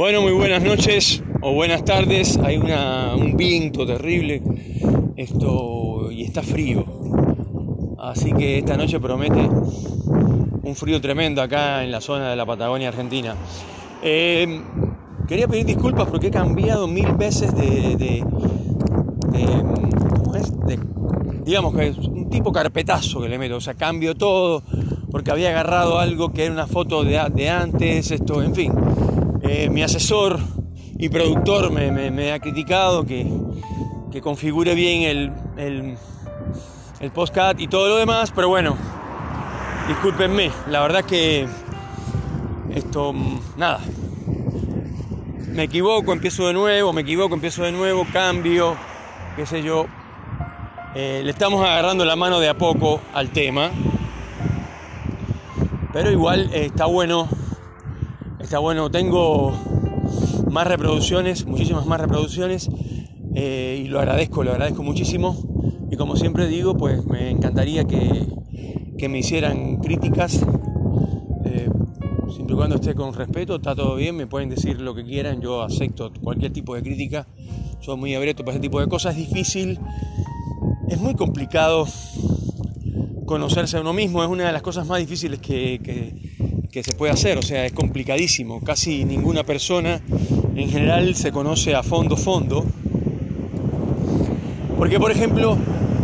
Bueno, muy buenas noches o buenas tardes. Hay una, un viento terrible esto, y está frío. Así que esta noche promete un frío tremendo acá en la zona de la Patagonia Argentina. Eh, quería pedir disculpas porque he cambiado mil veces de, de, ¿cómo es? digamos que es un tipo carpetazo que le meto, o sea, cambio todo porque había agarrado algo que era una foto de, de antes, esto, en fin. Eh, mi asesor y productor me, ha criticado que, configure bien el, el, el y todo lo demás, pero bueno, discúlpenme, la verdad que esto, nada, me equivoco, empiezo de nuevo, me equivoco, empiezo de nuevo, cambio, qué sé yo. Eh, le estamos agarrando la mano de a poco al tema, pero igual eh, está bueno Está bueno, tengo más reproducciones, muchísimas más reproducciones eh, y lo agradezco, lo agradezco muchísimo. Y como siempre digo, pues me encantaría que, me hicieran críticas, eh, siempre y cuando esté con respeto, está todo bien, me pueden decir lo que quieran, yo acepto cualquier tipo de crítica, soy muy abierto para ese tipo de cosas, es difícil, es muy complicado conocerse a uno mismo, es una de las cosas más difíciles que que se puede hacer, o sea, es complicadísimo. Casi ninguna persona en general se conoce a fondo fondo. Porque, por ejemplo,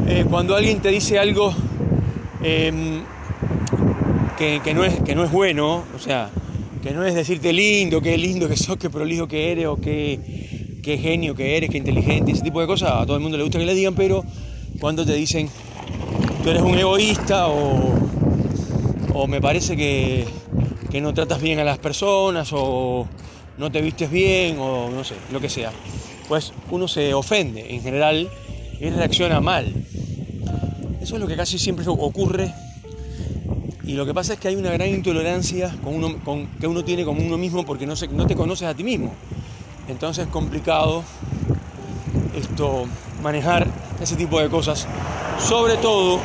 eh, cuando alguien te dice algo em, que, no es, que no es bueno, o sea, que no es decirte lindo, qué lindo que sos, qué prolijo que eres, o qué, qué genio que eres, qué inteligente, ese tipo de cosas, a todo el mundo le gusta que le digan, pero cuando te dicen, tú eres un egoísta o, o me parece que, que no tratas bien a las personas o no te vistes bien o no sé, lo que sea. Pues uno se ofende en general y reacciona mal. Eso es lo que casi siempre ocurre y lo que pasa es que hay una gran intolerancia con uno, con, que uno tiene con uno mismo porque no, se, no te conoces a ti mismo. Entonces es complicado esto, manejar ese tipo de cosas. Sobre todo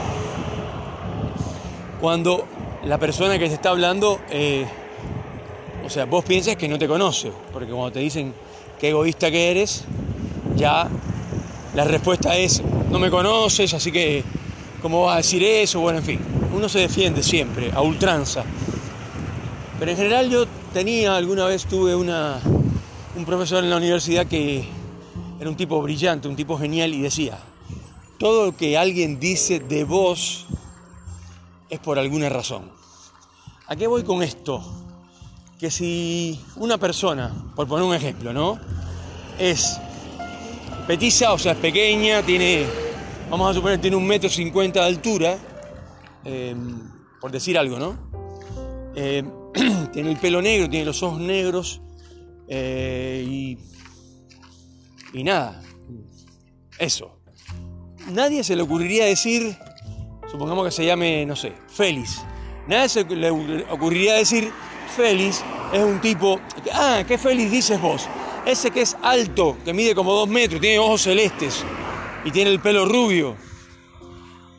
cuando la persona que te está hablando, eh, o sea, vos piensas que no te conoce, porque cuando te dicen qué egoísta que eres, ya la respuesta es, no me conoces, así que, ¿cómo vas a decir eso? Bueno, en fin, uno se defiende siempre, a ultranza. Pero en general yo tenía, alguna vez tuve una, un profesor en la universidad que era un tipo brillante, un tipo genial y decía, todo lo que alguien dice de vos es por alguna razón. ¿A qué voy con esto? Que si una persona, por poner un ejemplo, ¿no? Es petiza, o sea, es pequeña, tiene, vamos a suponer, tiene un metro cincuenta de altura, eh, por decir algo, ¿no? Eh, tiene el pelo negro, tiene los ojos negros eh, y, y nada, eso. Nadie se le ocurriría decir supongamos que se llame, no sé, Félix. Nada se le ocurriría decir, Félix es un tipo, ah, ¿qué Félix dices vos? Ese que es alto, que mide como dos metros, tiene ojos celestes y tiene el pelo rubio.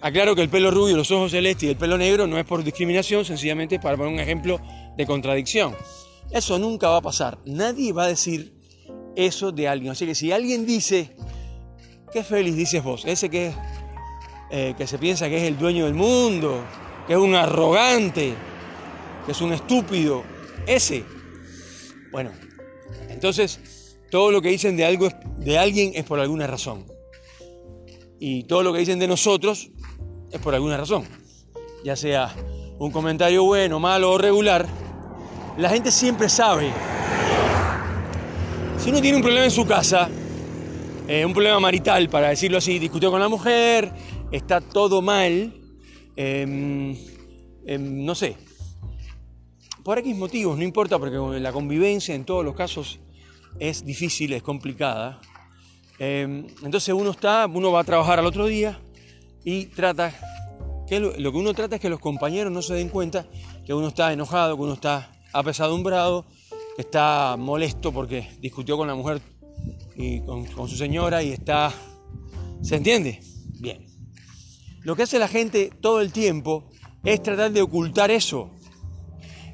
Aclaro que el pelo rubio, los ojos celestes y el pelo negro no es por discriminación, sencillamente para poner un ejemplo de contradicción. Eso nunca va a pasar. Nadie va a decir eso de alguien. Así que si alguien dice, ¿qué Félix dices vos? Ese que es eh, que se piensa que es el dueño del mundo, que es un arrogante, que es un estúpido, ese. Bueno, entonces todo lo que dicen de algo de alguien es por alguna razón. Y todo lo que dicen de nosotros es por alguna razón. Ya sea un comentario bueno, malo o regular, la gente siempre sabe. Si uno tiene un problema en su casa, eh, un problema marital, para decirlo así, discutió con la mujer, está todo mal, em, em, no sé, por X motivos, no importa, porque la convivencia en todos los casos es difícil, es complicada. Em, entonces uno está, uno va a trabajar al otro día y trata, que lo, que uno trata es que los compañeros no se den cuenta que uno está enojado, que uno está apesadumbrado, que está molesto porque discutió con la mujer y con su señora y está... ¿Se entiende? Bien. Lo que hace la gente todo el tiempo es tratar de ocultar eso.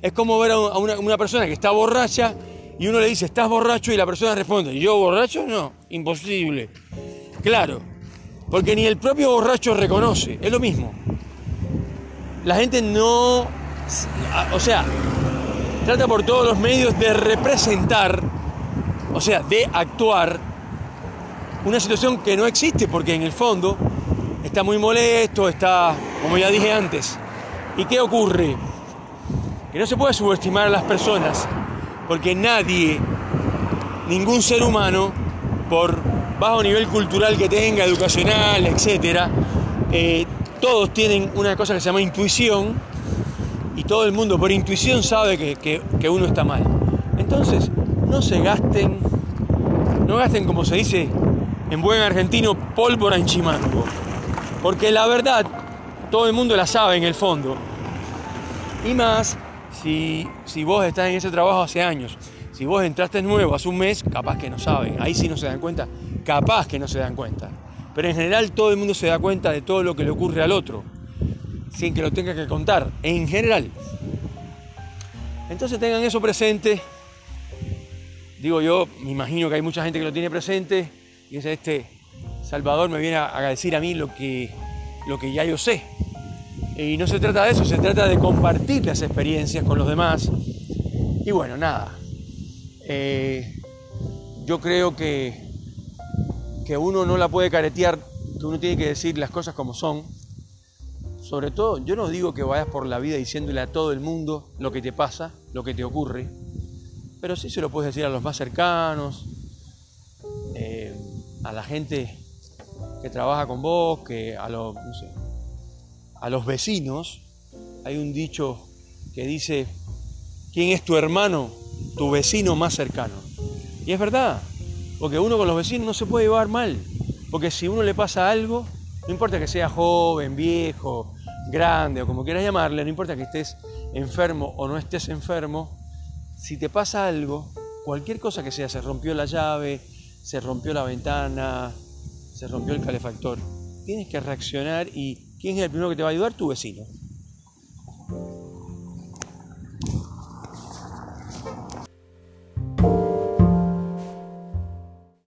Es como ver a una, persona que está borracha y uno le dice, ¿estás borracho? Y la persona responde, ¿yo borracho? No, imposible. Claro, porque ni el propio borracho reconoce, es lo mismo. La gente no, o sea, trata por todos los medios de representar, o sea, de actuar una situación que no existe, porque en el fondo está muy molesto, está, como ya dije antes. ¿Y qué ocurre? Que no se puede subestimar a las personas porque nadie, ningún ser humano, por bajo nivel cultural que tenga, educacional, etc., eh, todos tienen una cosa que se llama intuición y todo el mundo por intuición sabe que, que uno está mal. Entonces, no se gasten, no gasten como se dice en buen argentino, pólvora en chimango. Porque la verdad, todo el mundo la sabe en el fondo. Y más si, vos estás en ese trabajo hace años, si vos entraste nuevo hace un mes, capaz que no saben, ahí sí no se dan cuenta, capaz que no se dan cuenta. Pero en general todo el mundo se da cuenta de todo lo que le ocurre al otro, sin que lo tenga que contar, en general. Entonces tengan eso presente. Digo yo, me imagino que hay mucha gente que lo tiene presente y es este Salvador me viene a decir a mí lo que, lo que ya yo sé. Y no se trata de eso, se trata de compartir las experiencias con los demás. Y bueno, nada. Eh, yo creo que, que uno no la puede caretear, que uno tiene que decir las cosas como son. Sobre todo, yo no digo que vayas por la vida diciéndole a todo el mundo lo que te pasa, lo que te ocurre, pero sí se lo puedes decir a los más cercanos, eh, a la gente que trabaja con vos, que a los, no sé, a los vecinos, hay un dicho que dice, ¿quién es tu hermano? Tu vecino más cercano. Y es verdad, porque uno con los vecinos no se puede llevar mal, porque si uno le pasa algo, no importa que sea joven, viejo, grande o como quieras llamarle, no importa que estés enfermo o no estés enfermo, si te pasa algo, cualquier cosa que sea, se rompió la llave, se rompió la ventana, se rompió el calefactor, tienes que reaccionar y ¿quién es el primero que te va a ayudar? Tu vecino.